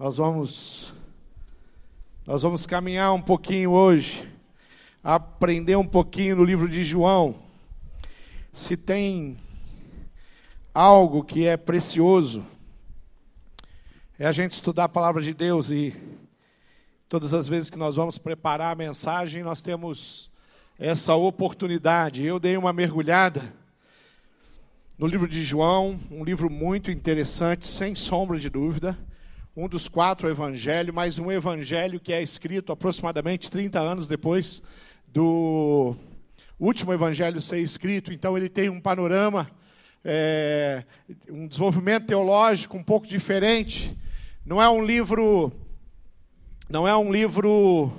Nós vamos nós vamos caminhar um pouquinho hoje, aprender um pouquinho no livro de João. Se tem algo que é precioso, é a gente estudar a palavra de Deus e todas as vezes que nós vamos preparar a mensagem, nós temos essa oportunidade. Eu dei uma mergulhada no livro de João, um livro muito interessante, sem sombra de dúvida um dos quatro evangelhos, mas um evangelho que é escrito aproximadamente 30 anos depois do último evangelho ser escrito. Então ele tem um panorama, é, um desenvolvimento teológico um pouco diferente. Não é um livro, não é um livro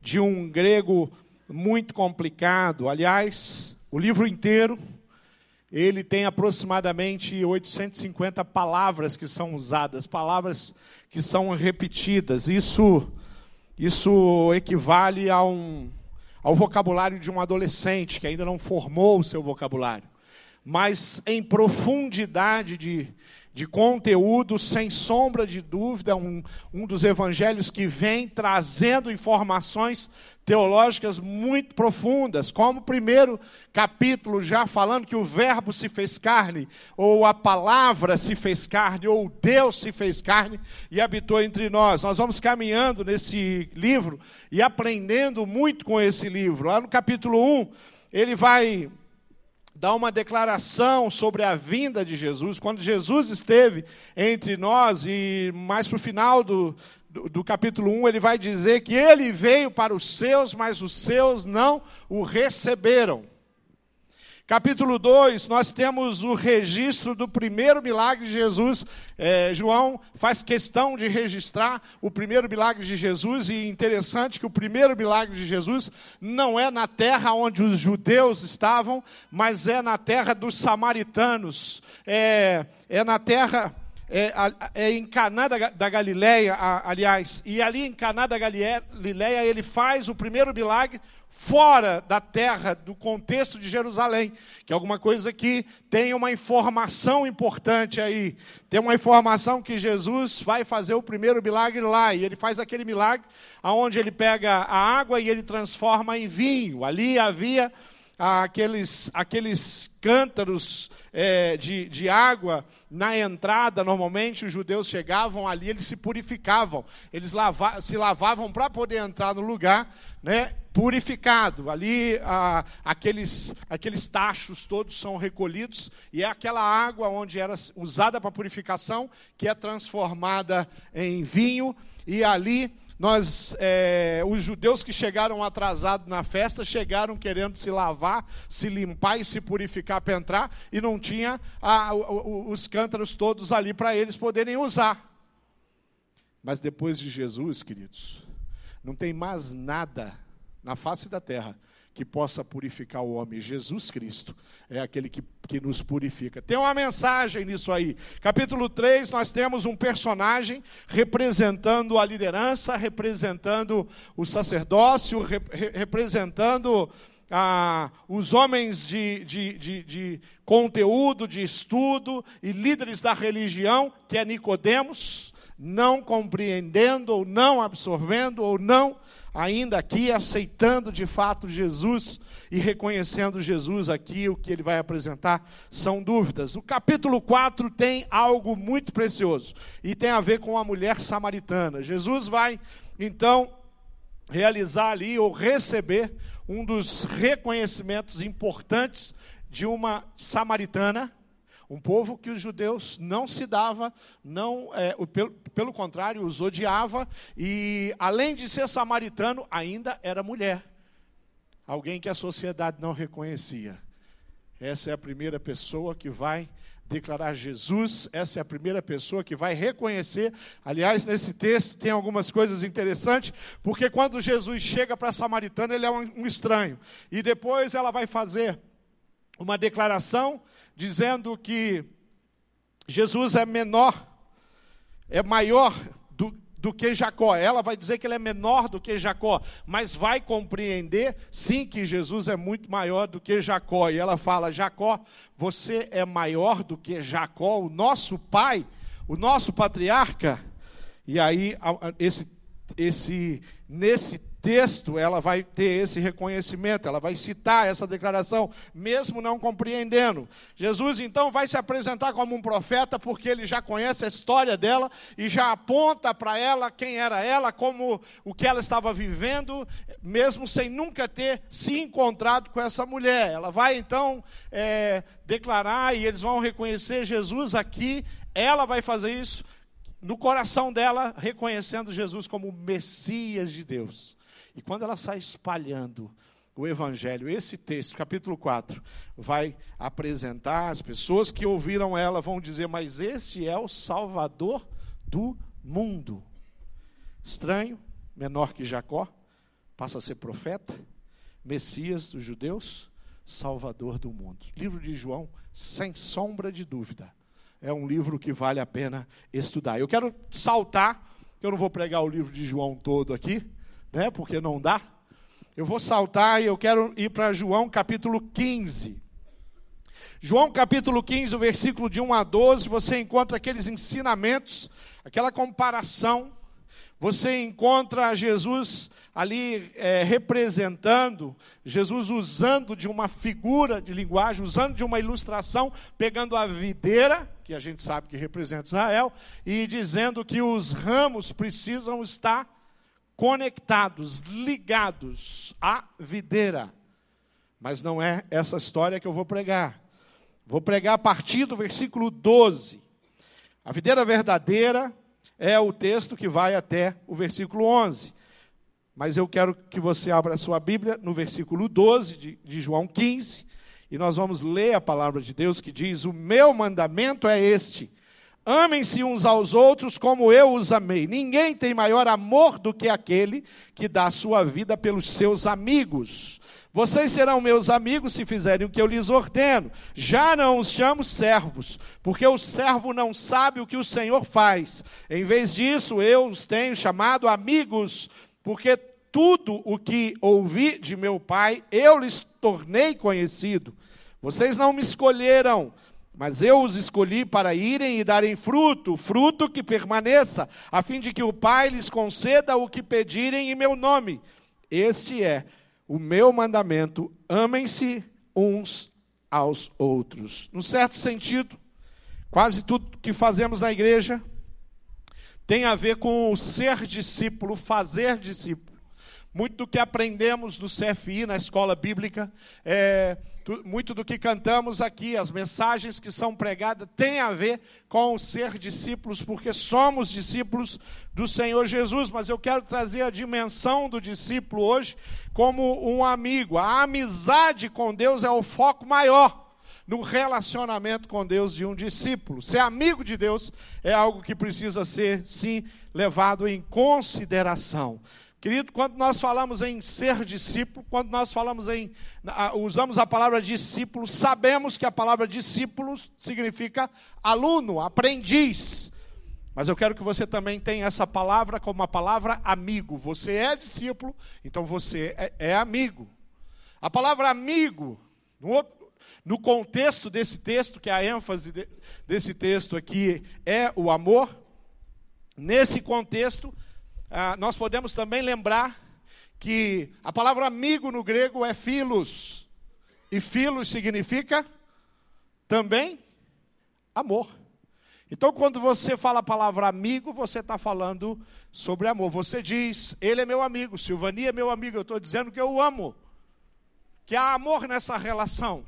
de um grego muito complicado. Aliás, o livro inteiro ele tem aproximadamente 850 palavras que são usadas, palavras que são repetidas. Isso, isso equivale a um, ao vocabulário de um adolescente que ainda não formou o seu vocabulário. Mas em profundidade de, de conteúdo, sem sombra de dúvida, um, um dos evangelhos que vem trazendo informações teológicas muito profundas, como o primeiro capítulo, já falando que o Verbo se fez carne, ou a palavra se fez carne, ou Deus se fez carne e habitou entre nós. Nós vamos caminhando nesse livro e aprendendo muito com esse livro. Lá no capítulo 1, ele vai dá uma declaração sobre a vinda de Jesus. Quando Jesus esteve entre nós, e mais para o final do, do, do, capítulo 1, ele vai dizer que ele veio para os seus, mas os seus não o receberam. Capítulo 2, nós temos o registro do primeiro milagre de Jesus. É, João faz questão de registrar o primeiro milagre de Jesus, e interessante que o primeiro milagre de Jesus não é na terra onde os judeus estavam, mas é na terra dos samaritanos. É, é na terra é, é, em Caná da, da Galileia, aliás, e ali em Caná da Galileia ele faz o primeiro milagre fora da terra, do contexto de Jerusalém, que é alguma coisa que tem uma informação importante aí. Tem uma informação que Jesus vai fazer o primeiro milagre lá, e ele faz aquele milagre aonde ele pega a água e ele transforma em vinho. Ali havia aqueles, aqueles cântaros é, de, de água na entrada, normalmente os judeus chegavam ali, eles se purificavam, eles lava, se lavavam para poder entrar no lugar né, purificado. Ali ah, aqueles, aqueles tachos todos são recolhidos e é aquela água onde era usada para purificação que é transformada em vinho e ali nós, é, os judeus que chegaram atrasados na festa, chegaram querendo se lavar, se limpar e se purificar para entrar, e não tinha a, os cântaros todos ali para eles poderem usar. Mas depois de Jesus, queridos, não tem mais nada na face da terra que possa purificar o homem. Jesus Cristo é aquele que, que nos purifica. Tem uma mensagem nisso aí. Capítulo 3, nós temos um personagem representando a liderança, representando o sacerdócio, representando ah, os homens de, de, de, de, conteúdo, de estudo e líderes da religião, que é Nicodemos, não compreendendo ou não absorvendo ou não ainda aqui aceitando de fato Jesus e reconhecendo Jesus aqui, o que ele vai apresentar são dúvidas. O capítulo 4 tem algo muito precioso e tem a ver com a mulher samaritana. Jesus vai então realizar ali ou receber um dos reconhecimentos importantes de uma samaritana um povo que os judeus não se dava, não, é, pelo, pelo contrário, os odiava, e além de ser samaritano, ainda era mulher. Alguém que a sociedade não reconhecia. Essa é a primeira pessoa que vai declarar Jesus, essa é a primeira pessoa que vai reconhecer. Aliás, nesse texto tem algumas coisas interessantes, porque quando Jesus chega para a samaritana, ele é um, um estranho. E depois ela vai fazer uma declaração dizendo que Jesus é menor, é maior do, do que Jacó. Ela vai dizer que ele é menor do que Jacó, mas vai compreender sim que Jesus é muito maior do que Jacó. E ela fala: Jacó, você é maior do que Jacó, o nosso pai, o nosso patriarca. E aí, esse, esse, nesse texto, ela vai ter esse reconhecimento, ela vai citar essa declaração, mesmo não compreendendo. Jesus então vai se apresentar como um profeta, porque ele já conhece a história dela e já aponta para ela quem era ela, como o que ela estava vivendo, mesmo sem nunca ter se encontrado com essa mulher. Ela vai então é, declarar e eles vão reconhecer Jesus aqui. Ela vai fazer isso no coração dela, reconhecendo Jesus como Messias de Deus. E quando ela sai espalhando o Evangelho, esse texto, capítulo 4, vai apresentar as pessoas que ouviram ela, vão dizer: Mas esse é o Salvador do mundo. Estranho, menor que Jacó, passa a ser profeta, Messias dos judeus, Salvador do mundo. Livro de João, sem sombra de dúvida, é um livro que vale a pena estudar. Eu quero saltar, eu não vou pregar o livro de João todo aqui, né, porque não dá. Eu vou saltar e eu quero ir para João capítulo 15. João capítulo 15, o versículo de 1 a 12, você encontra aqueles ensinamentos, aquela comparação. Você encontra Jesus ali é, representando, Jesus usando de uma figura de linguagem, usando de uma ilustração, pegando a videira, que a gente sabe que representa Israel, e dizendo que os ramos precisam estar conectados, ligados à videira. Mas não é essa história que eu vou pregar. Vou pregar a partir do versículo 12. A videira verdadeira é o texto que vai até o versículo 11. Mas eu quero que você abra a sua Bíblia no versículo 12 de, de João 15, e nós vamos ler a palavra de Deus que diz: O meu mandamento é este Amem-se uns aos outros como eu os amei. Ninguém tem maior amor do que aquele que dá a sua vida pelos seus amigos. Vocês serão meus amigos se fizerem o que eu lhes ordeno. Já não os chamo servos, porque o servo não sabe o que o Senhor faz. Em vez disso, eu os tenho chamado amigos, porque tudo o que ouvi de meu Pai, eu lhes tornei conhecido. Vocês não me escolheram mas eu os escolhi para irem e darem fruto, fruto que permaneça, a fim de que o Pai lhes conceda o que pedirem em meu nome. Este é o meu mandamento: amem-se uns aos outros. Num certo sentido, quase tudo que fazemos na igreja tem a ver com o ser discípulo, fazer discípulo. Muito do que aprendemos no CFI, na escola bíblica, é, muito do que cantamos aqui, as mensagens que são pregadas, tem a ver com ser discípulos, porque somos discípulos do Senhor Jesus. Mas eu quero trazer a dimensão do discípulo hoje como um amigo. A amizade com Deus é o foco maior no relacionamento com Deus de um discípulo. Ser amigo de Deus é algo que precisa ser, sim, levado em consideração. Querido, quando nós falamos em ser discípulo, quando nós falamos em usamos a palavra discípulo, sabemos que a palavra discípulo significa aluno, aprendiz. Mas eu quero que você também tenha essa palavra como uma palavra amigo. Você é discípulo, então você é, é amigo. A palavra amigo, no, outro, no, contexto desse texto, que a ênfase de, desse texto aqui é o amor, nesse contexto, ah, nós podemos também lembrar que a palavra amigo no grego é filos, e filos significa também amor. Então, quando você fala a palavra amigo, você está falando sobre amor. Você diz, ele é meu amigo, Silvania é meu amigo, eu estou dizendo que eu o amo, que há amor nessa relação.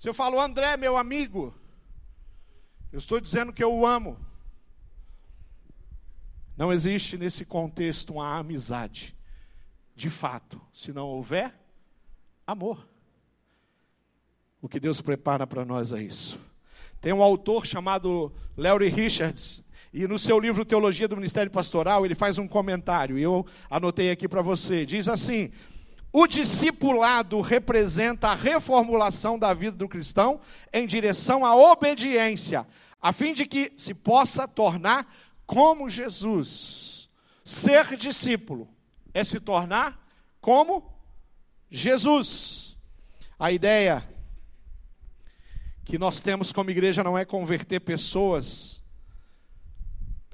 Se eu falo, André é meu amigo, eu estou dizendo que eu o amo. Não existe nesse contexto uma amizade, de fato, se não houver amor. O que Deus prepara para nós é isso. Tem um autor chamado Larry Richards, e no seu livro Teologia do Ministério Pastoral, ele faz um comentário, e eu anotei aqui para você. Diz assim: O discipulado representa a reformulação da vida do cristão em direção à obediência, a fim de que se possa tornar como Jesus. Ser discípulo é se tornar como Jesus. A ideia que nós temos como igreja não é converter pessoas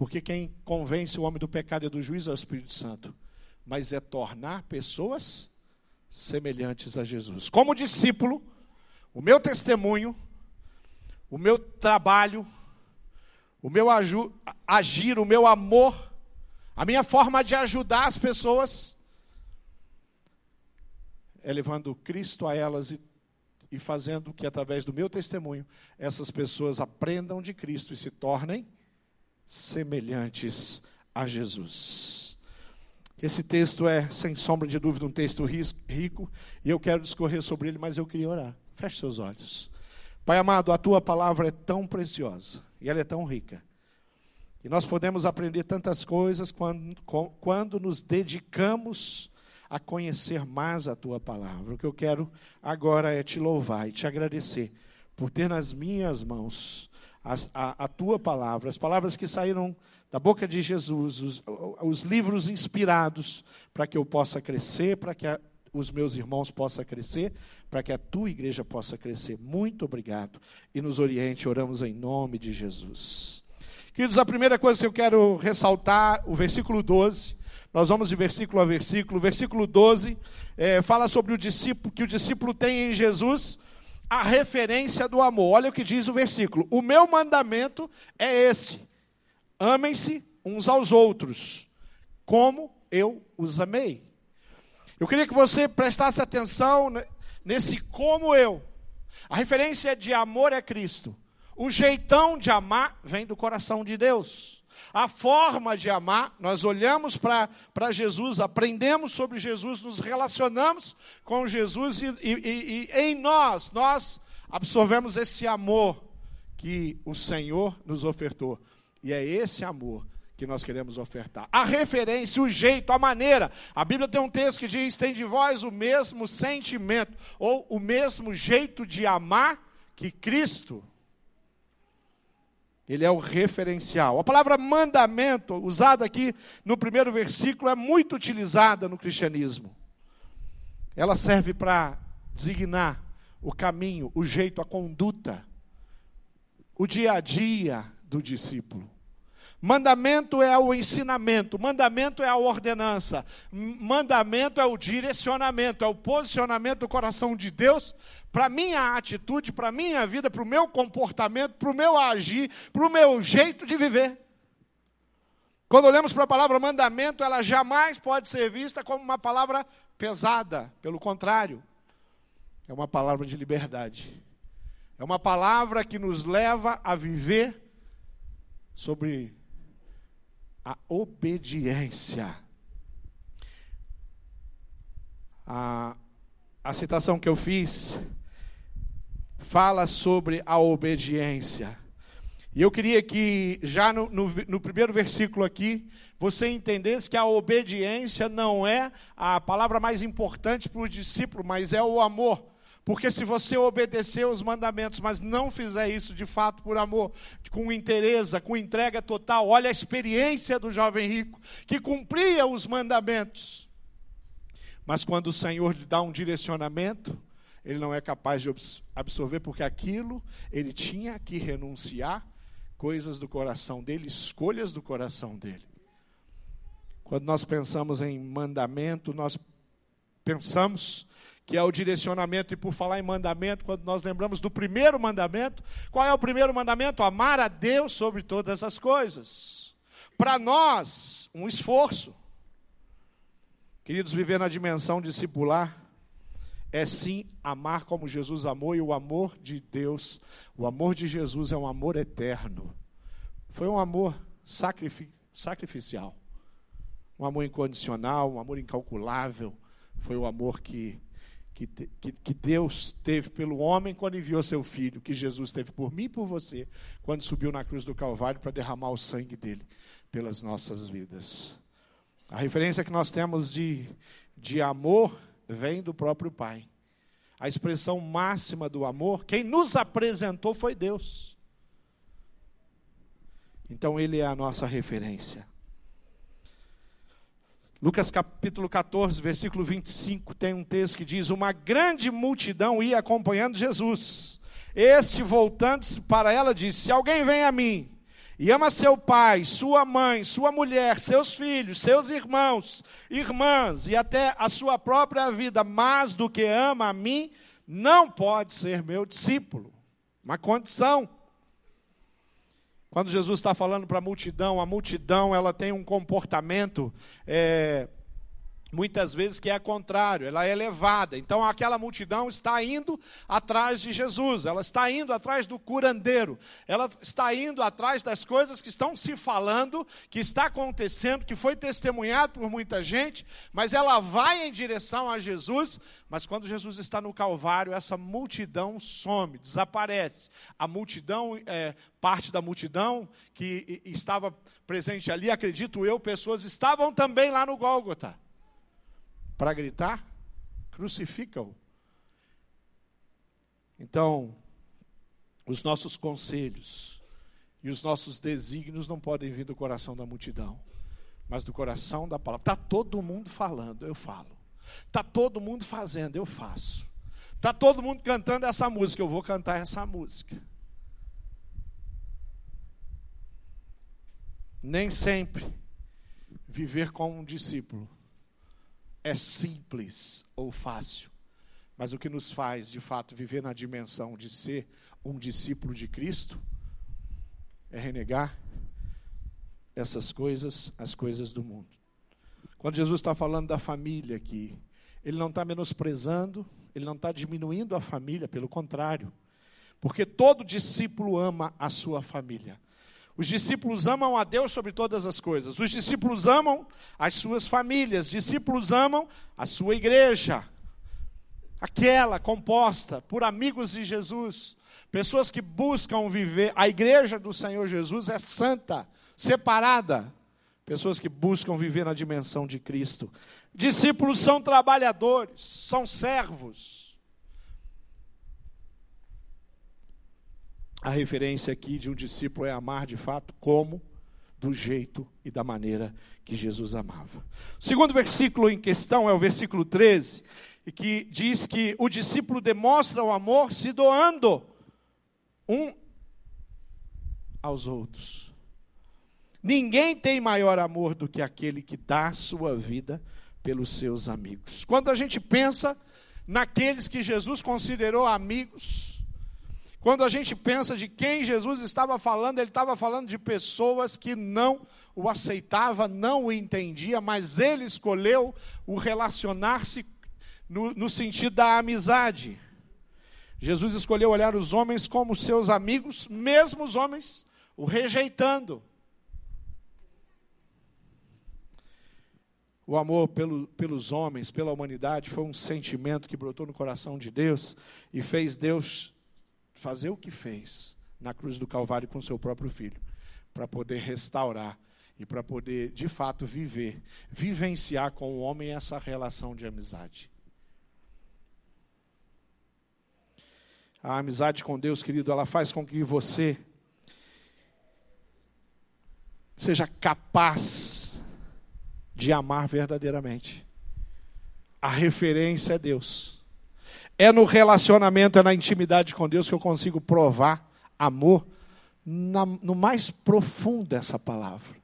Porque quem convence o homem do pecado e do juízo é o Espírito Santo. Mas é tornar pessoas semelhantes a Jesus. Como discípulo, o meu testemunho, o meu trabalho, o meu agir, o meu amor, a minha forma de ajudar as pessoas é levando Cristo a elas e, e fazendo que, através do meu testemunho, essas pessoas aprendam de Cristo e se tornem semelhantes a Jesus. Esse texto é, sem sombra de dúvida, um texto rico, e eu quero discorrer sobre ele, mas eu queria orar. Feche seus olhos. Pai amado, a tua palavra é tão preciosa e ela é tão rica. E nós podemos aprender tantas coisas quando, quando nos dedicamos a conhecer mais a tua palavra. O que eu quero agora é te louvar e te agradecer por ter nas minhas mãos a, a, a tua palavra, as palavras que saíram da boca de Jesus, os, os livros inspirados para que eu possa crescer, para que a, os meus irmãos possam crescer, para que a tua igreja possa crescer. Muito obrigado. E nos oriente, oramos em nome de Jesus. Queridos, a primeira coisa que eu quero ressaltar, o versículo 12, nós vamos de versículo a versículo. Versículo 12 é, fala sobre o discípulo, que o discípulo tem em Jesus a referência do amor. Olha o que diz o versículo: O meu mandamento é esse: amem-se uns aos outros, como eu os amei. Eu queria que você prestasse atenção nesse como eu. A referência de amor é Cristo. O jeitão de amar vem do coração de Deus. A forma de amar, nós olhamos para Jesus, aprendemos sobre Jesus, nos relacionamos com Jesus e, e, e, em nós, nós absorvemos esse amor que o Senhor nos ofertou. E é esse amor que nós queremos ofertar. A referência, o jeito, a maneira. A Bíblia tem um texto que diz: tem de vós o mesmo sentimento, ou o mesmo jeito de amar que Cristo ele é o referencial. A palavra mandamento, usada aqui no primeiro versículo, é muito utilizada no cristianismo. Ela serve para designar o caminho, o jeito, a conduta, o dia a dia do discípulo. Mandamento é o ensinamento, mandamento é a ordenança, mandamento é o direcionamento, é o posicionamento do coração de Deus para minha atitude, para minha vida, para o meu comportamento, para o meu agir, para o meu jeito de viver. Quando olhamos para a palavra mandamento, ela jamais pode ser vista como uma palavra pesada, pelo contrário, é uma palavra de liberdade. É uma palavra que nos leva a viver sobre a obediência. A, a citação que eu fiz fala sobre a obediência. E eu queria que, já no, no, no, primeiro versículo aqui, você entendesse que a obediência não é a palavra mais importante para o discípulo, mas é o amor. Porque se você obedecer os mandamentos, mas não fizer isso de fato por amor, com interesse, com entrega total, olha a experiência do jovem rico, que cumpria os mandamentos. Mas quando o Senhor lhe dá um direcionamento, ele não é capaz de absorver, porque aquilo ele tinha que renunciar coisas do coração dele, escolhas do coração dele. Quando nós pensamos em mandamento, nós pensamos que é o direcionamento, e por falar em mandamento, quando nós lembramos do primeiro mandamento, qual é o primeiro mandamento? Amar a Deus sobre todas as coisas. Para nós, um esforço. Queridos, viver na dimensão discipular é sim amar como Jesus amou, e o amor de Deus, o amor de Jesus é um amor eterno. Foi um amor sacrifi sacrificial, um amor incondicional, um amor incalculável. Foi o amor que que, que, que, Deus teve pelo homem quando enviou seu filho, que Jesus teve por mim e por você, quando subiu na cruz do Calvário para derramar o sangue dele pelas nossas vidas. A referência que nós temos de, de amor vem do próprio Pai. A expressão máxima do amor, quem nos apresentou foi Deus. Então, Ele é a nossa referência. Lucas capítulo 14, versículo 25, tem um texto que diz: Uma grande multidão ia acompanhando Jesus. Este, voltando-se para ela, disse: Se alguém vem a mim e ama seu pai, sua mãe, sua mulher, seus filhos, seus irmãos, irmãs e até a sua própria vida mais do que ama a mim, não pode ser meu discípulo. Uma condição. Quando Jesus está falando para a multidão, a multidão ela tem um comportamento é, muitas vezes que é contrário, ela é elevada. Então aquela multidão está indo atrás de Jesus, ela está indo atrás do curandeiro, ela está indo atrás das coisas que estão se falando, que está acontecendo, que foi testemunhado por muita gente, mas ela vai em direção a Jesus, mas quando Jesus está no Calvário, essa multidão some, desaparece. A multidão, é, parte da multidão que estava presente ali, acredito eu, pessoas estavam também lá no Gólgota para gritar, crucifica-o. Então, os nossos conselhos e os nossos desígnios não podem vir do coração da multidão, mas do coração da palavra. Está todo mundo falando, eu falo. Está todo mundo fazendo, eu faço. Está todo mundo cantando essa música, eu vou cantar essa música. Nem sempre viver como um discípulo é simples ou fácil, mas o que nos faz, de fato, viver na dimensão de ser um discípulo de Cristo é renegar essas coisas, as coisas do mundo. Quando Jesus está falando da família aqui, ele não está menosprezando, ele não está diminuindo a família, pelo contrário, porque todo discípulo ama a sua família. Os discípulos amam a Deus sobre todas as coisas. Os discípulos amam as suas famílias. Os discípulos amam a sua igreja. Aquela composta por amigos de Jesus. Pessoas que buscam viver. A igreja do Senhor Jesus é santa, separada. Pessoas que buscam viver na dimensão de Cristo. Discípulos são trabalhadores, são servos a referência aqui de um discípulo é amar de fato como, do jeito e da maneira que Jesus amava. O segundo versículo em questão é o versículo 13, que diz que o discípulo demonstra o amor se doando um aos outros. Ninguém tem maior amor do que aquele que dá sua vida pelos seus amigos. Quando a gente pensa naqueles que Jesus considerou amigos, quando a gente pensa de quem Jesus estava falando, ele estava falando de pessoas que não o aceitava, não o entendia, mas ele escolheu o relacionar-se no, no sentido da amizade. Jesus escolheu olhar os homens como seus amigos, mesmo os homens o rejeitando. O amor pelo, pelos homens, pela humanidade, foi um sentimento que brotou no coração de Deus e fez Deus fazer o que fez na cruz do Calvário com seu próprio filho, para poder restaurar e para poder, de fato, viver, vivenciar com o homem essa relação de amizade. A amizade com Deus, querido, ela faz com que você seja capaz de amar verdadeiramente. A referência é Deus. É no relacionamento, é na intimidade com Deus que eu consigo provar amor na, no mais profundo dessa palavra.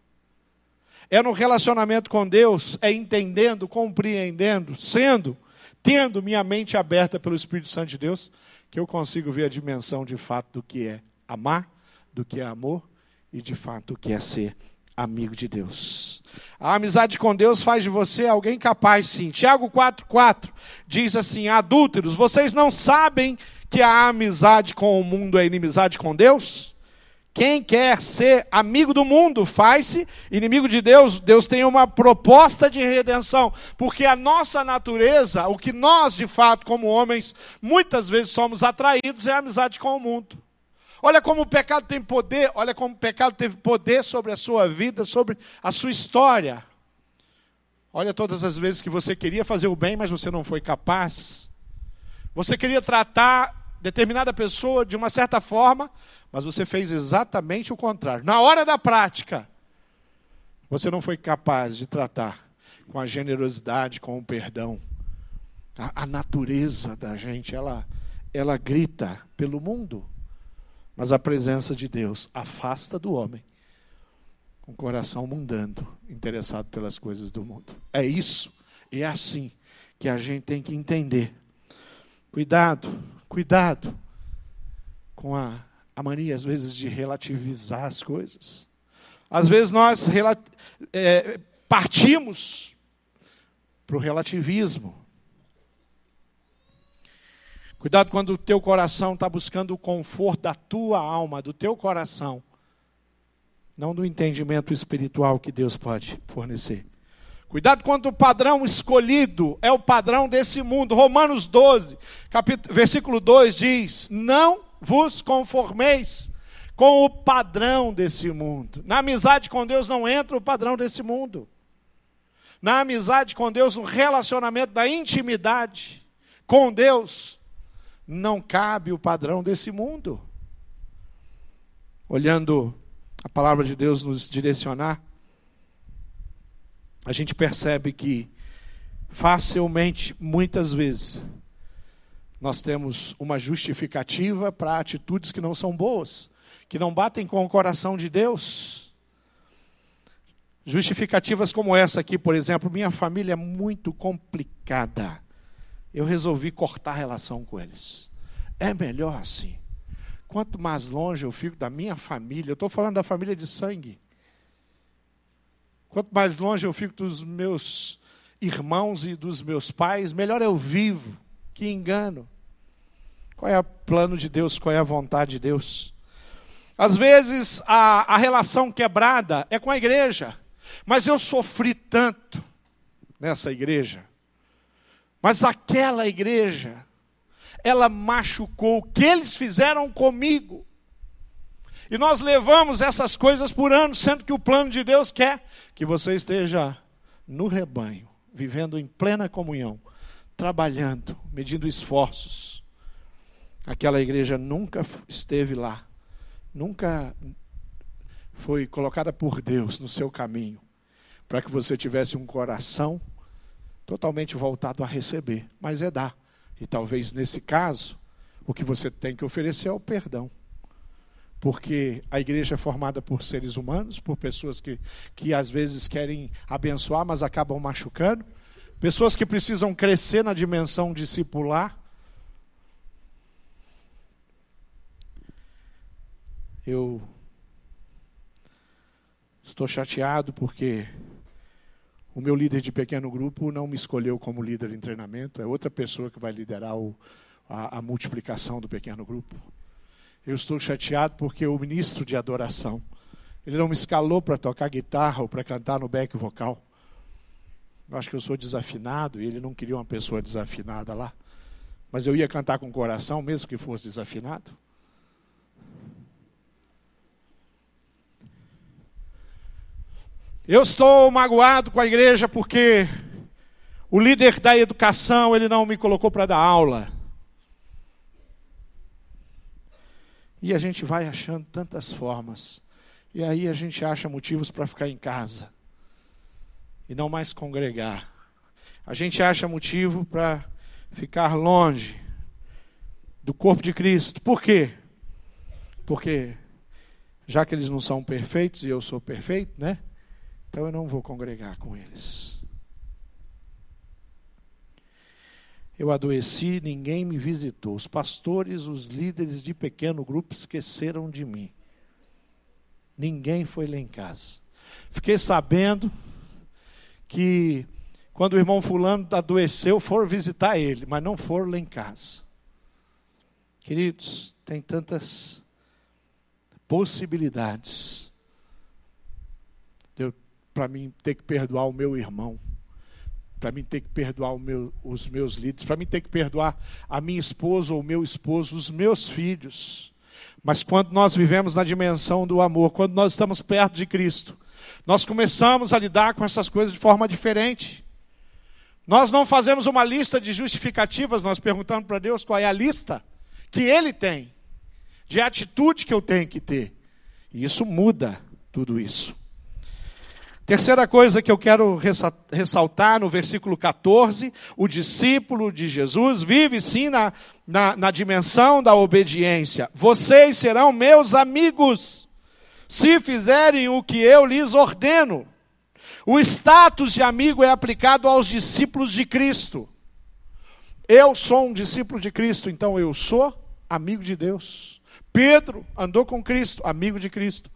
É no relacionamento com Deus, é entendendo, compreendendo, sendo, tendo minha mente aberta pelo Espírito Santo de Deus, que eu consigo ver a dimensão de fato do que é amar, do que é amor e de fato do que é ser amigo de Deus. A amizade com Deus faz de você alguém capaz, sim. Tiago 4,4 diz assim: Adúlteros, vocês não sabem que a amizade com o mundo é inimizade com Deus? Quem quer ser amigo do mundo faz-se inimigo de Deus. Deus tem uma proposta de redenção, porque a nossa natureza, o que nós de fato, como homens, muitas vezes somos atraídos, é a amizade com o mundo. Olha como o pecado tem poder, olha como o pecado teve poder sobre a sua vida, sobre a sua história. Olha todas as vezes que você queria fazer o bem, mas você não foi capaz. Você queria tratar determinada pessoa de uma certa forma, mas você fez exatamente o contrário. Na hora da prática, você não foi capaz de tratar com a generosidade, com o perdão. A, a natureza da gente, ela, ela grita pelo mundo. Mas a presença de Deus afasta do homem o coração mundano, interessado pelas coisas do mundo. É isso, é assim que a gente tem que entender. Cuidado, cuidado com a, a mania, às vezes, de relativizar as coisas. Às vezes nós é, partimos para o relativismo. Cuidado quando o teu coração está buscando o conforto da tua alma, do teu coração, não do entendimento espiritual que Deus pode fornecer. Cuidado quando o padrão escolhido é o padrão desse mundo. Romanos 12, capítulo, versículo 2 diz: Não vos conformeis com o padrão desse mundo. Na amizade com Deus não entra o padrão desse mundo. Na amizade com Deus, no relacionamento da intimidade com Deus, não cabe o padrão desse mundo. Olhando a palavra de Deus nos direcionar, a gente percebe que facilmente, muitas vezes, nós temos uma justificativa para atitudes que não são boas que não batem com o coração de Deus. Justificativas como essa aqui, por exemplo, minha família é muito complicada. Eu resolvi cortar a relação com eles. É melhor assim. Quanto mais longe eu fico da minha família, eu estou falando da família de sangue. Quanto mais longe eu fico dos meus irmãos e dos meus pais, melhor eu vivo. Que engano. Qual é o plano de Deus? Qual é a vontade de Deus? Às vezes a, a relação quebrada é com a igreja, mas eu sofri tanto nessa igreja. Mas aquela igreja, ela machucou o que eles fizeram comigo. E nós levamos essas coisas por anos, sendo que o plano de Deus quer que você esteja no rebanho, vivendo em plena comunhão, trabalhando, medindo esforços. Aquela igreja nunca esteve lá nunca foi colocada por Deus no seu caminho para que você tivesse um coração totalmente voltado a receber, mas é dar. E talvez nesse caso, o que você tem que oferecer é o perdão. Porque a igreja é formada por seres humanos, por pessoas que, que às vezes querem abençoar, mas acabam machucando, pessoas que precisam crescer na dimensão discipular, Eu estou chateado porque o meu líder de pequeno grupo não me escolheu como líder em treinamento, é outra pessoa que vai liderar o, a, a multiplicação do pequeno grupo. Eu estou chateado porque o ministro de adoração, ele não me escalou para tocar guitarra ou para cantar no back vocal. Eu acho que eu sou desafinado e ele não queria uma pessoa desafinada lá. Mas eu ia cantar com o coração, mesmo que fosse desafinado. Eu estou magoado com a igreja porque o líder da educação, ele não me colocou para dar aula. E a gente vai achando tantas formas. E aí a gente acha motivos para ficar em casa e não mais congregar. A gente acha motivo para ficar longe do corpo de Cristo. Por quê? Porque já que eles não são perfeitos e eu sou perfeito, né? Então eu não vou congregar com eles. Eu adoeci, ninguém me visitou. Os pastores, os líderes de pequeno grupo esqueceram de mim. Ninguém foi lá em casa. Fiquei sabendo que quando o irmão fulano adoeceu, foram visitar ele, mas não foram lá em casa. Queridos, tem tantas possibilidades para mim ter que perdoar o meu irmão, para mim ter que perdoar meu, os meus líderes, para mim ter que perdoar a minha esposa ou o meu esposo, os meus filhos. Mas quando nós vivemos na dimensão do amor, quando nós estamos perto de Cristo, nós começamos a lidar com essas coisas de forma diferente. Nós não fazemos uma lista de justificativas, nós perguntamos para Deus qual é a lista que Ele tem, de atitude que eu tenho que ter. E isso muda tudo isso. Terceira coisa que eu quero ressaltar no versículo 14: o discípulo de Jesus vive sim na, na, na dimensão da obediência. Vocês serão meus amigos se fizerem o que eu lhes ordeno. O status de amigo é aplicado aos discípulos de Cristo. Eu sou um discípulo de Cristo, então eu sou amigo de Deus. Pedro andou com Cristo, amigo de Cristo.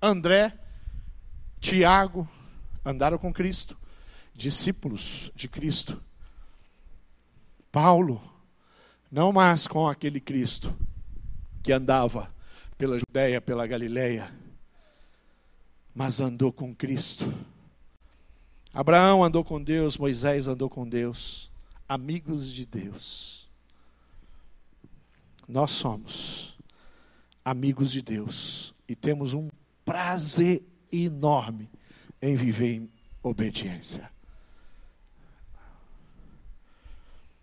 André, Tiago andaram com Cristo, discípulos de Cristo. Paulo, não mais com aquele Cristo que andava pela Judéia, pela Galileia, mas andou com Cristo. Abraão andou com Deus, Moisés andou com Deus, amigos de Deus. Nós somos amigos de Deus e temos um prazer enorme em viver em obediência.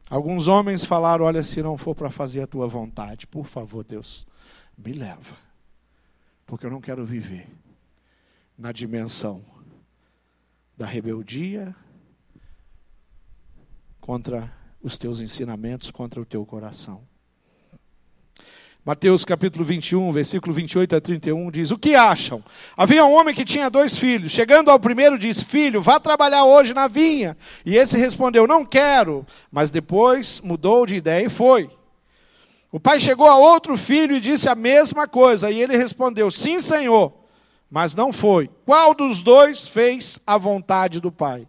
Alguns homens falaram: Olha, se não for para fazer a tua vontade, por favor, Deus, me leva, porque eu não quero viver na dimensão da rebeldia contra os teus ensinamentos, contra o teu coração. Mateus capítulo 21, versículo 28 a 31 diz: O que acham? Havia um homem que tinha dois filhos. Chegando ao primeiro, disse: Filho, vá trabalhar hoje na vinha. E esse respondeu: Não quero. Mas depois mudou de ideia e foi. O pai chegou a outro filho e disse a mesma coisa. E ele respondeu: Sim, senhor. Mas não foi. Qual dos dois fez a vontade do pai?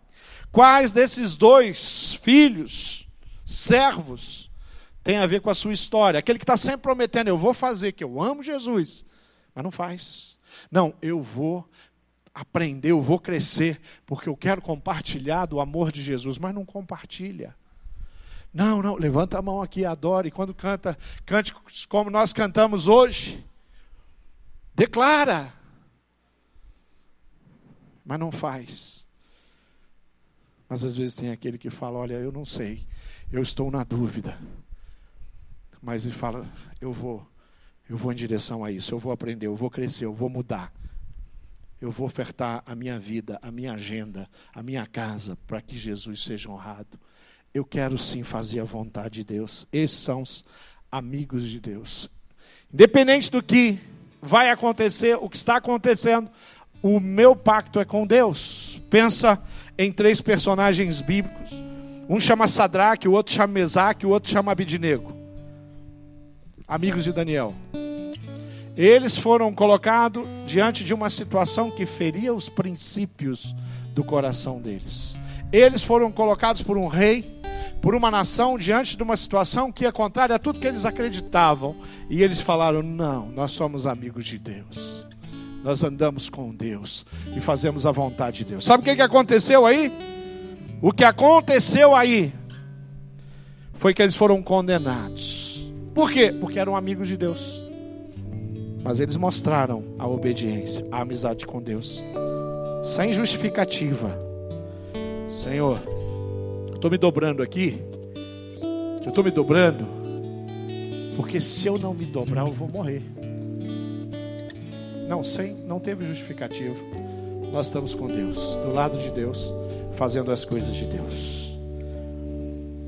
Quais desses dois filhos, servos, tem a ver com a sua história. Aquele que está sempre prometendo, eu vou fazer, que eu amo Jesus, mas não faz. Não, eu vou aprender, eu vou crescer, porque eu quero compartilhar do amor de Jesus, mas não compartilha. Não, não, levanta a mão aqui, adore. Quando canta cânticos como nós cantamos hoje, declara, mas não faz. Mas às vezes tem aquele que fala: Olha, eu não sei, eu estou na dúvida mas ele fala: eu vou, eu vou em direção a isso, eu vou aprender, eu vou crescer, eu vou mudar. Eu vou ofertar a minha vida, a minha agenda, a minha casa para que Jesus seja honrado. Eu quero sim fazer a vontade de Deus. Esses são os amigos de Deus. Independente do que vai acontecer, o que está acontecendo, o meu pacto é com Deus. Pensa em três personagens bíblicos. Um chama Sadraque, o outro chama Mesaque, o outro chama Abidinego amigos de Daniel. Eles foram colocados diante de uma situação que feria os princípios do coração deles. Eles foram colocados por um rei, por uma nação, diante de uma situação que é contrária a tudo que eles acreditavam. E eles falaram: Não, nós somos amigos de Deus. Nós andamos com Deus e fazemos a vontade de Deus. Sabe o que, que aconteceu aí? O que aconteceu aí foi que eles foram condenados. Por quê? Porque eram amigos de Deus. Mas eles mostraram a obediência, a amizade com Deus, sem justificativa. Senhor, eu estou me dobrando aqui, eu estou me dobrando, porque se eu não me dobrar, eu vou morrer. Não, sem, não teve justificativo. Nós estamos com Deus, do lado de Deus, fazendo as coisas de Deus.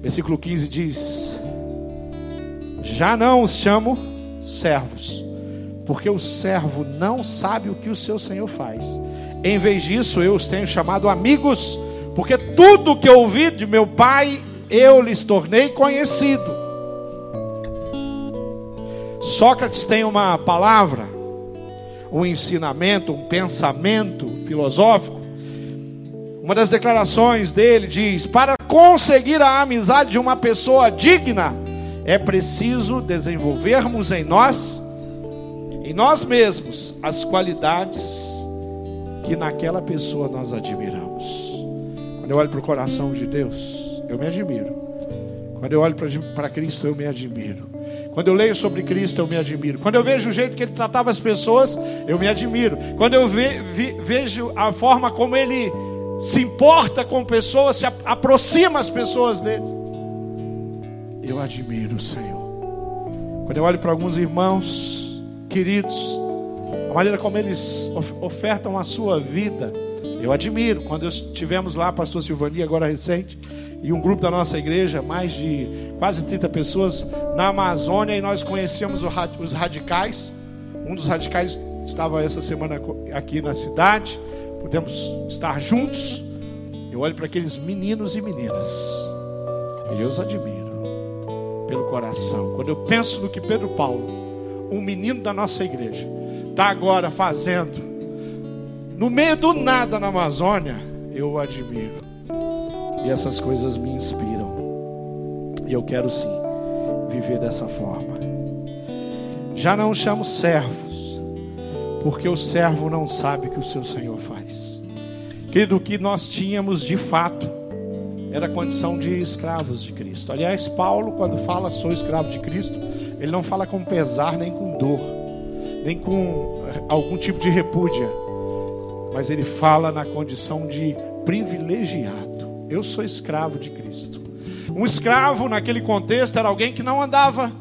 Versículo 15 diz: já não os chamo servos, porque o servo não sabe o que o seu senhor faz. Em vez disso, eu os tenho chamado amigos, porque tudo que ouvi de meu pai, eu lhes tornei conhecido. Sócrates tem uma palavra, um ensinamento, um pensamento filosófico. Uma das declarações dele diz: Para conseguir a amizade de uma pessoa digna, é preciso desenvolvermos em nós, em nós mesmos, as qualidades que naquela pessoa nós admiramos. Quando eu olho para o coração de Deus, eu me admiro. Quando eu olho para Cristo, eu me admiro. Quando eu leio sobre Cristo, eu me admiro. Quando eu vejo o jeito que ele tratava as pessoas, eu me admiro. Quando eu ve, ve, vejo a forma como ele se importa com pessoas, se aproxima as pessoas dele eu admiro o Senhor. Quando eu olho para alguns irmãos queridos, a maneira como eles ofertam a sua vida, eu admiro. Quando estivemos lá, pastor Silvani, agora recente, e um grupo da nossa igreja, mais de quase 30 pessoas, na Amazônia, e nós conhecemos os radicais, Um dos radicais estava essa semana aqui na cidade. Podemos estar juntos. Eu olho para aqueles meninos e meninas. E eu os admiro pelo coração. Quando eu penso no que Pedro Paulo, um menino da nossa igreja, está agora fazendo, no meio do nada na Amazônia, eu o admiro. E essas coisas me inspiram. E eu quero sim viver dessa forma. Já não chamo servos, porque o servo não sabe o que o seu Senhor faz. Querido, o que nós tínhamos de fato era a condição de escravos de Cristo. Aliás, Paulo, quando fala sou escravo de Cristo, ele não fala com pesar nem com dor, nem com algum tipo de repúdia, mas ele fala na condição de privilegiado. Eu sou escravo de Cristo. Um escravo, naquele contexto, era alguém que não andava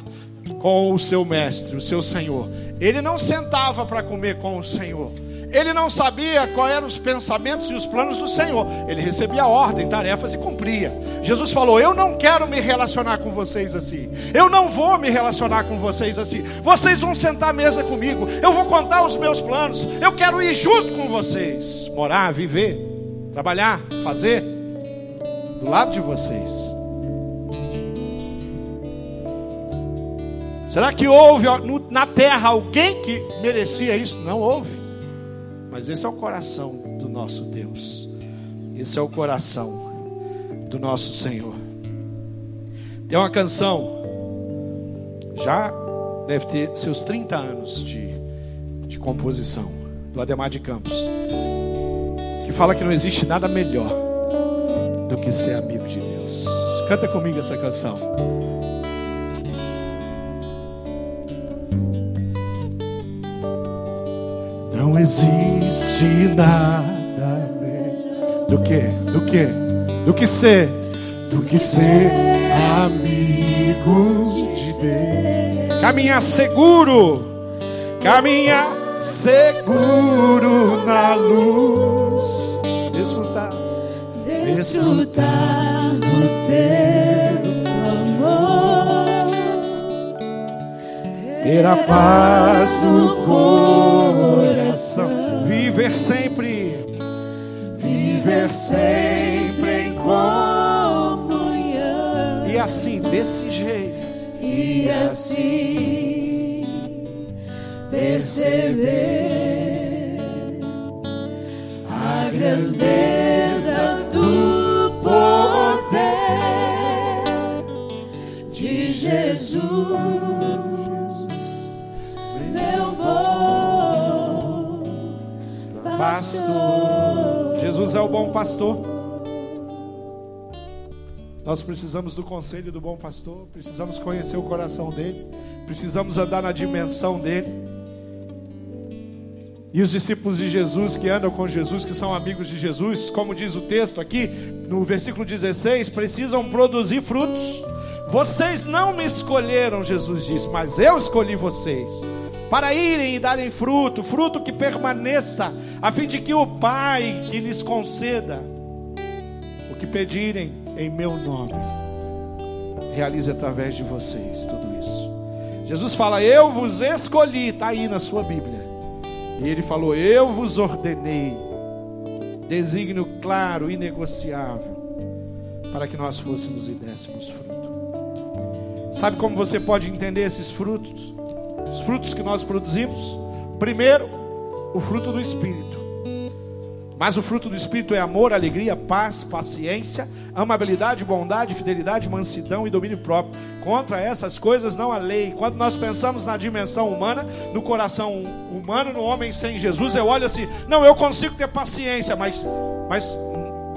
com o seu mestre, o seu senhor. Ele não sentava para comer com o senhor. Ele não sabia quais eram os pensamentos e os planos do Senhor. Ele recebia ordem, tarefas e cumpria. Jesus falou: Eu não quero me relacionar com vocês assim. Eu não vou me relacionar com vocês assim. Vocês vão sentar à mesa comigo. Eu vou contar os meus planos. Eu quero ir junto com vocês. Morar, viver, trabalhar, fazer. Do lado de vocês. Será que houve na terra alguém que merecia isso? Não houve. Mas esse é o coração do nosso Deus. Esse é o coração do nosso Senhor. Tem uma canção, já deve ter seus 30 anos de, de composição, do Ademar de Campos, que fala que não existe nada melhor do que ser amigo de Deus. Canta comigo essa canção. Não existe nada do que, do que, do que ser, do que ser amigo de Deus. Caminhar seguro, caminhar seguro na luz, desfrutar, desfrutar do seu a paz no coração. Viver sempre, viver sempre em comunhão. E assim, desse jeito, e assim perceber a grandeza pastor. Jesus é o bom pastor. Nós precisamos do conselho do bom pastor, precisamos conhecer o coração dele, precisamos andar na dimensão dele. E os discípulos de Jesus que andam com Jesus, que são amigos de Jesus, como diz o texto aqui, no versículo 16, precisam produzir frutos. Vocês não me escolheram, Jesus disse, mas eu escolhi vocês para irem e darem fruto, fruto que permaneça, a fim de que o Pai que lhes conceda o que pedirem em meu nome, realize através de vocês tudo isso. Jesus fala: Eu vos escolhi, está aí na sua Bíblia. E ele falou: Eu vos ordenei, desígnio claro, inegociável, para que nós fôssemos e dessemos fruto. Sabe como você pode entender esses frutos? os frutos que nós produzimos. Primeiro, o fruto do Espírito. Mas o fruto do Espírito é amor, alegria, paz, paciência, amabilidade, bondade, fidelidade, mansidão e domínio próprio. Contra essas coisas não há lei. Quando nós pensamos na dimensão humana, no coração humano, no homem sem Jesus, eu olho assim: não, eu consigo ter paciência, mas, mas,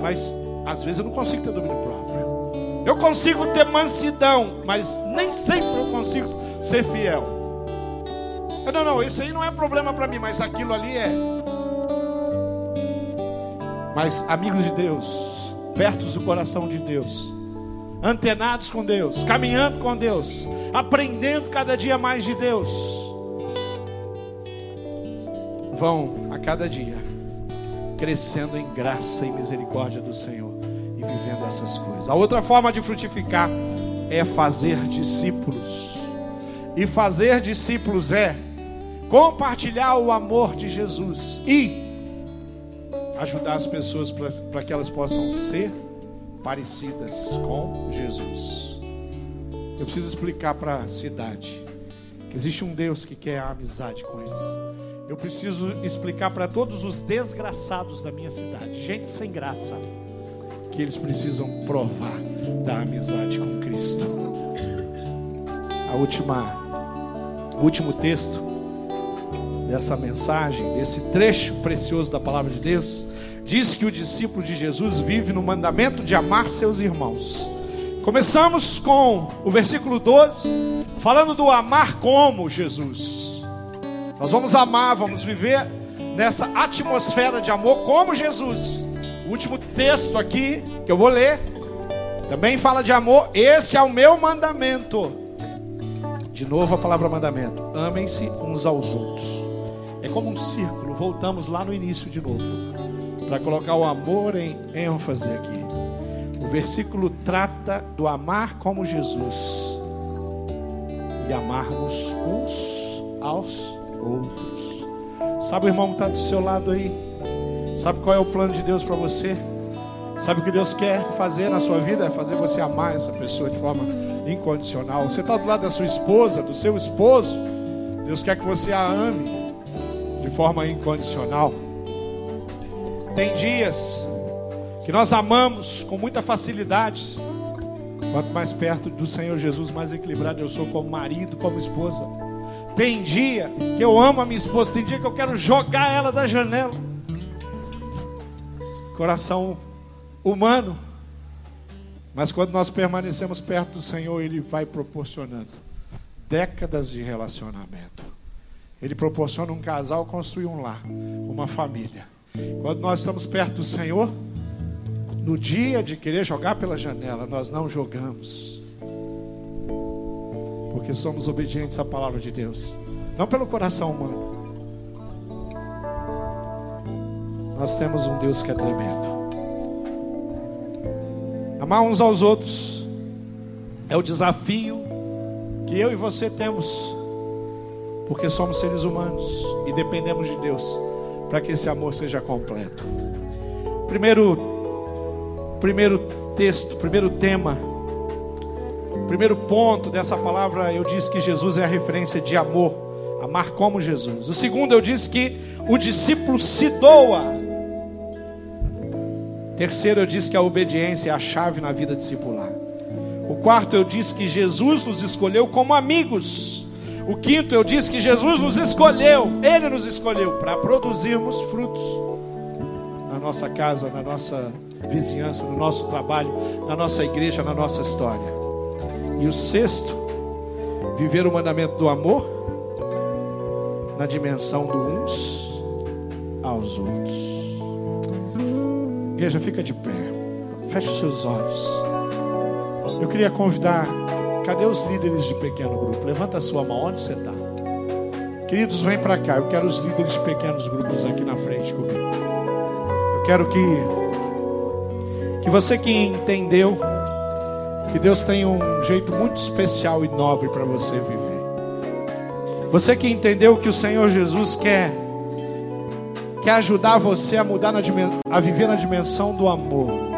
mas às vezes eu não consigo ter domínio próprio. Eu consigo ter mansidão, mas nem sempre eu consigo ser fiel. Não, não, esse aí não é problema para mim, mas aquilo ali é. Mas amigos de Deus, perto do coração de Deus, antenados com Deus, caminhando com Deus, aprendendo cada dia mais de Deus, vão a cada dia crescendo em graça e misericórdia do Senhor e vivendo essas coisas. A outra forma de frutificar é fazer discípulos. E fazer discípulos é compartilhar o amor de Jesus e ajudar as pessoas para que elas possam ser parecidas com Jesus. Eu preciso explicar para a cidade que existe um Deus que quer a amizade com eles. Eu preciso explicar para todos os desgraçados da minha cidade, gente sem graça, que eles precisam provar da amizade com Cristo. A última, o último texto dessa mensagem, desse trecho precioso da palavra de Deus, diz que o discípulo de Jesus vive no mandamento de amar seus irmãos. Começamos com o versículo 12, falando do amar como Jesus. Nós vamos amar, vamos viver nessa atmosfera de amor como Jesus. O último texto aqui que eu vou ler também fala de amor. Este é o meu mandamento. De novo a palavra mandamento: amem-se uns aos outros. É como um círculo, voltamos lá no início de novo, para colocar o amor em ênfase aqui. O versículo trata do amar como Jesus e amarmos uns aos outros. Sabe o irmão que está do seu lado aí? Sabe qual é o plano de Deus para você? Sabe o que Deus quer fazer na sua vida? É fazer você amar essa pessoa de forma incondicional. Você está do lado da sua esposa, do seu esposo. Deus quer que você a ame de forma incondicional. Tem dias que nós amamos com muita facilidade. Quanto mais perto do Senhor Jesus, mais equilibrado eu sou como marido, como esposa. Tem dia que eu amo a minha esposa, tem dia que eu quero jogar ela da janela. Coração humano. Mas quando nós permanecemos perto do Senhor, Ele vai proporcionando décadas de relacionamento. Ele proporciona um casal construir um lar, uma família. Quando nós estamos perto do Senhor, no dia de querer jogar pela janela, nós não jogamos. Porque somos obedientes à palavra de Deus, não pelo coração humano. Nós temos um Deus que é tremendo. Amar uns aos outros é o desafio que eu e você temos, porque somos seres humanos e dependemos de Deus para que esse amor seja completo. Primeiro, primeiro texto, primeiro tema, primeiro ponto dessa palavra, eu disse que Jesus é a referência de amor, amar como Jesus. O segundo, eu disse que o discípulo se doa. Terceiro, eu disse que a obediência é a chave na vida discipular. O quarto, eu disse que Jesus nos escolheu como amigos. O quinto, eu disse que Jesus nos escolheu, Ele nos escolheu para produzirmos frutos na nossa casa, na nossa vizinhança, no nosso trabalho, na nossa igreja, na nossa história. E o sexto, viver o mandamento do amor na dimensão do uns aos outros. Igreja, fica de pé, feche os seus olhos. Eu queria convidar Cadê os líderes de pequeno grupo? Levanta a sua mão, onde você está? Queridos, vem para cá. Eu quero os líderes de pequenos grupos aqui na frente comigo. Eu quero que, que você que entendeu que Deus tem um jeito muito especial e nobre para você viver. Você que entendeu que o Senhor Jesus quer quer ajudar você a mudar na, a viver na dimensão do amor.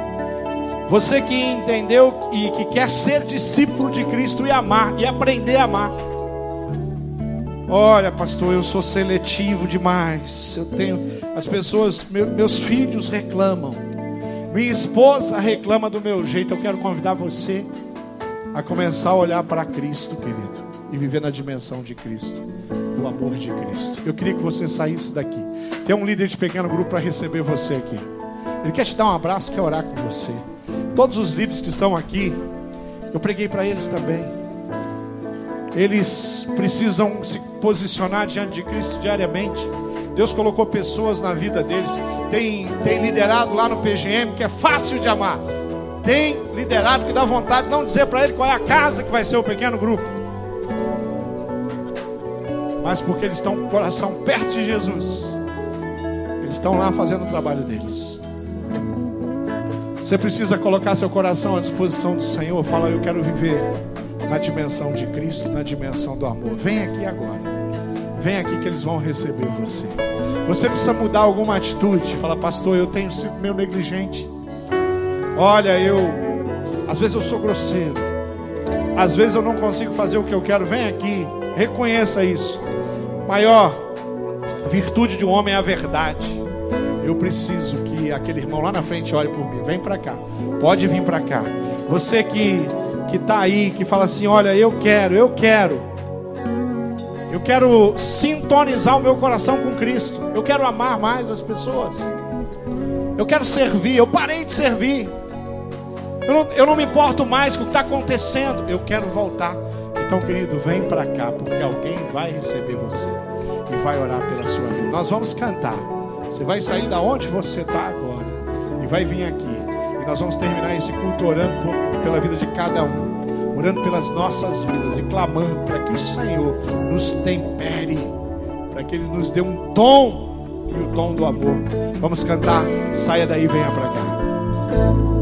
Você que entendeu e que quer ser discípulo de Cristo e amar e aprender a amar. Olha, pastor, eu sou seletivo demais. Eu tenho as pessoas, meus filhos reclamam. Minha esposa reclama do meu jeito. Eu quero convidar você a começar a olhar para Cristo, querido, e viver na dimensão de Cristo, do amor de Cristo. Eu queria que você saísse daqui. Tem um líder de pequeno grupo para receber você aqui. Ele quer te dar um abraço, quer orar com você. Todos os líderes que estão aqui, eu preguei para eles também. Eles precisam se posicionar diante de Cristo diariamente. Deus colocou pessoas na vida deles. Tem, tem liderado lá no PGM que é fácil de amar. Tem liderado que dá vontade de não dizer para ele qual é a casa que vai ser o pequeno grupo. Mas porque eles estão com o coração perto de Jesus. Eles estão lá fazendo o trabalho deles. Você precisa colocar seu coração à disposição do Senhor. Fala, eu quero viver na dimensão de Cristo, na dimensão do amor. Vem aqui agora. vem aqui que eles vão receber você. Você precisa mudar alguma atitude. Fala, pastor, eu tenho sido meio negligente. Olha, eu às vezes eu sou grosseiro. Às vezes eu não consigo fazer o que eu quero. Vem aqui, reconheça isso. Maior virtude de um homem é a verdade. Eu preciso que aquele irmão lá na frente olhe por mim. Vem para cá. Pode vir para cá. Você que que está aí, que fala assim: Olha, eu quero, eu quero. Eu quero sintonizar o meu coração com Cristo. Eu quero amar mais as pessoas. Eu quero servir. Eu parei de servir. Eu não, eu não me importo mais com o que está acontecendo. Eu quero voltar. Então, querido, vem para cá, porque alguém vai receber você e vai orar pela sua vida. Nós vamos cantar. Você vai sair da onde você está agora e vai vir aqui. E nós vamos terminar esse culto orando por, pela vida de cada um, orando pelas nossas vidas e clamando para que o Senhor nos tempere, para que Ele nos dê um tom e o tom do amor. Vamos cantar. Saia daí, venha para cá.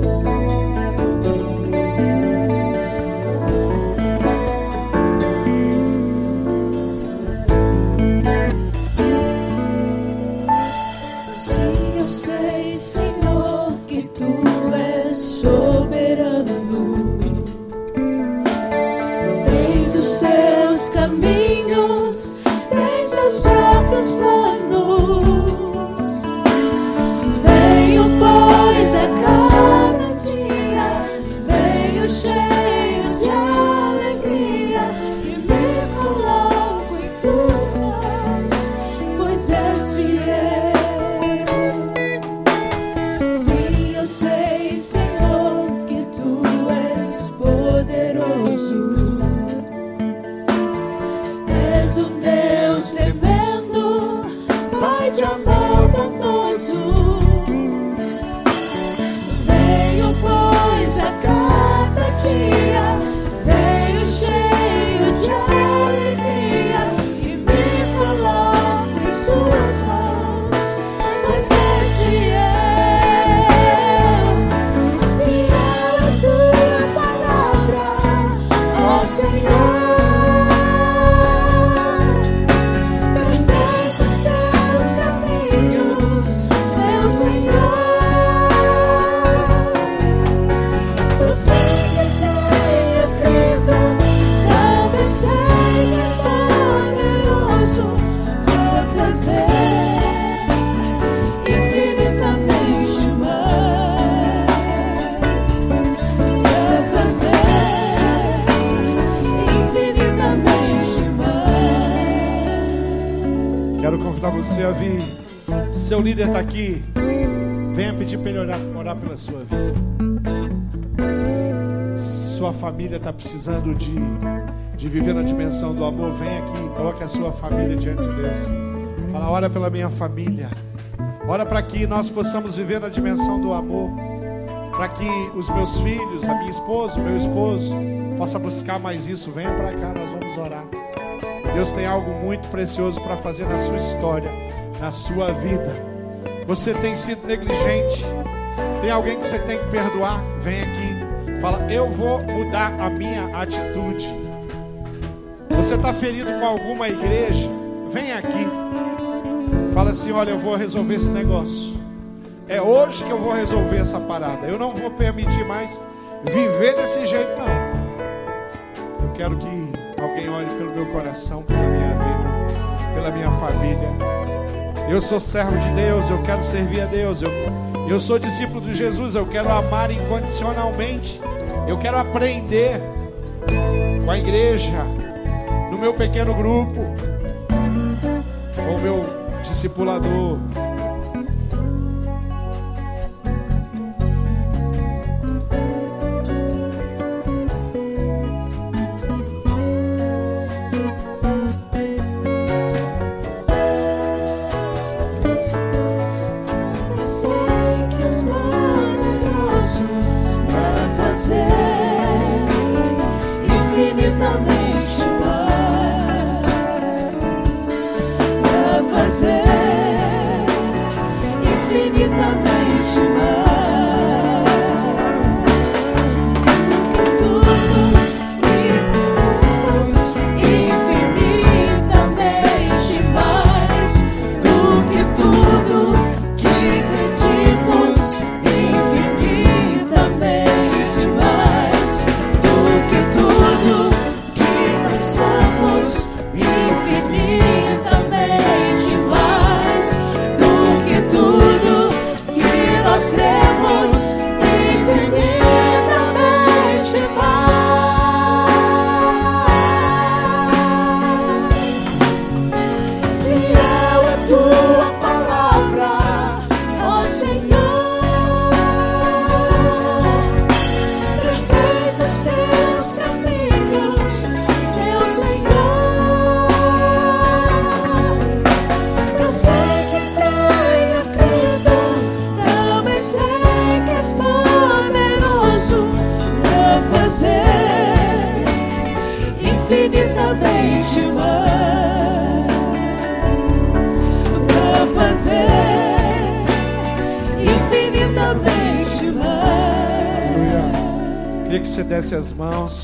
Líder está aqui, venha pedir para ele orar, orar pela sua vida. Sua família está precisando de, de viver na dimensão do amor. Vem aqui, coloque a sua família diante de Deus. Fala, ora pela minha família. Ora para que nós possamos viver na dimensão do amor. Para que os meus filhos, a minha esposa, o meu esposo, possa buscar mais isso. Venha para cá, nós vamos orar. Deus tem algo muito precioso para fazer na sua história, na sua vida. Você tem sido negligente. Tem alguém que você tem que perdoar? Vem aqui. Fala, eu vou mudar a minha atitude. Você está ferido com alguma igreja? Vem aqui. Fala assim: olha, eu vou resolver esse negócio. É hoje que eu vou resolver essa parada. Eu não vou permitir mais viver desse jeito, não. Eu quero que alguém olhe pelo meu coração, pela minha vida, pela minha família. Eu sou servo de Deus, eu quero servir a Deus. Eu, eu sou discípulo de Jesus, eu quero amar incondicionalmente. Eu quero aprender com a igreja, no meu pequeno grupo, com o meu discipulador.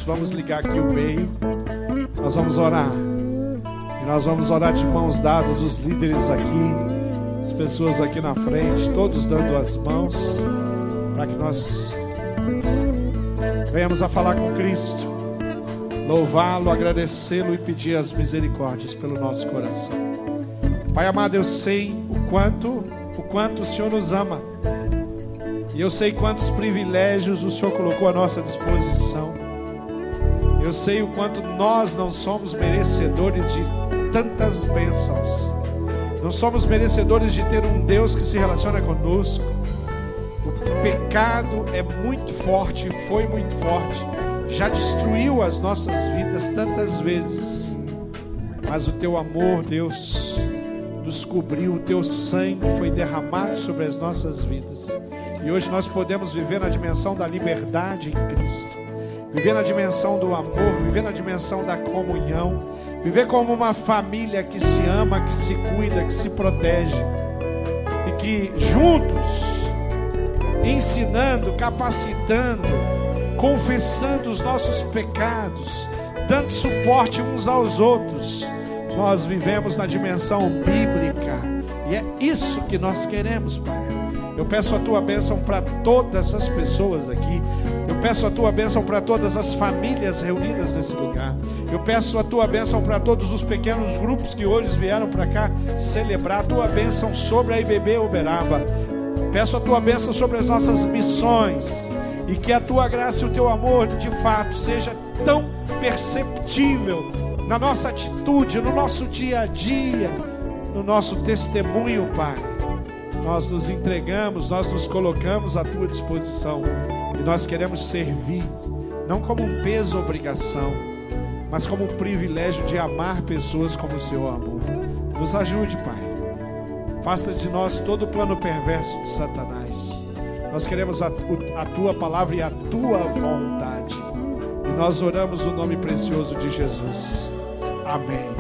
Vamos ligar aqui o meio. Nós vamos orar. E nós vamos orar de mãos dadas, os líderes aqui, as pessoas aqui na frente, todos dando as mãos, para que nós venhamos a falar com Cristo, louvá-lo, agradecê-lo e pedir as misericórdias pelo nosso coração. Pai amado, eu sei o quanto, o quanto o Senhor nos ama. E eu sei quantos privilégios o Senhor colocou à nossa disposição. Eu sei o quanto nós não somos merecedores de tantas bênçãos. Não somos merecedores de ter um Deus que se relaciona conosco. O pecado é muito forte, foi muito forte, já destruiu as nossas vidas tantas vezes. Mas o teu amor, Deus, nos cobriu, o teu sangue foi derramado sobre as nossas vidas. E hoje nós podemos viver na dimensão da liberdade em Cristo, viver na dimensão do amor, viver na dimensão da comunhão, viver como uma família que se ama, que se cuida, que se protege e que juntos, ensinando, capacitando, confessando os nossos pecados, dando suporte uns aos outros, nós vivemos na dimensão bíblica e é isso que nós queremos, Pai. Eu peço a tua bênção para todas as pessoas aqui. Peço a tua bênção para todas as famílias reunidas nesse lugar. Eu peço a tua bênção para todos os pequenos grupos que hoje vieram para cá celebrar a tua bênção sobre a IBB Uberaba. Peço a tua bênção sobre as nossas missões e que a tua graça e o teu amor de fato seja tão perceptível na nossa atitude, no nosso dia a dia, no nosso testemunho, Pai nós nos entregamos, nós nos colocamos à tua disposição e nós queremos servir, não como um peso obrigação, mas como um privilégio de amar pessoas como o Senhor amou. Nos ajude, Pai. Faça de nós todo o plano perverso de Satanás. Nós queremos a, a tua palavra e a tua vontade. E nós oramos no nome precioso de Jesus. Amém.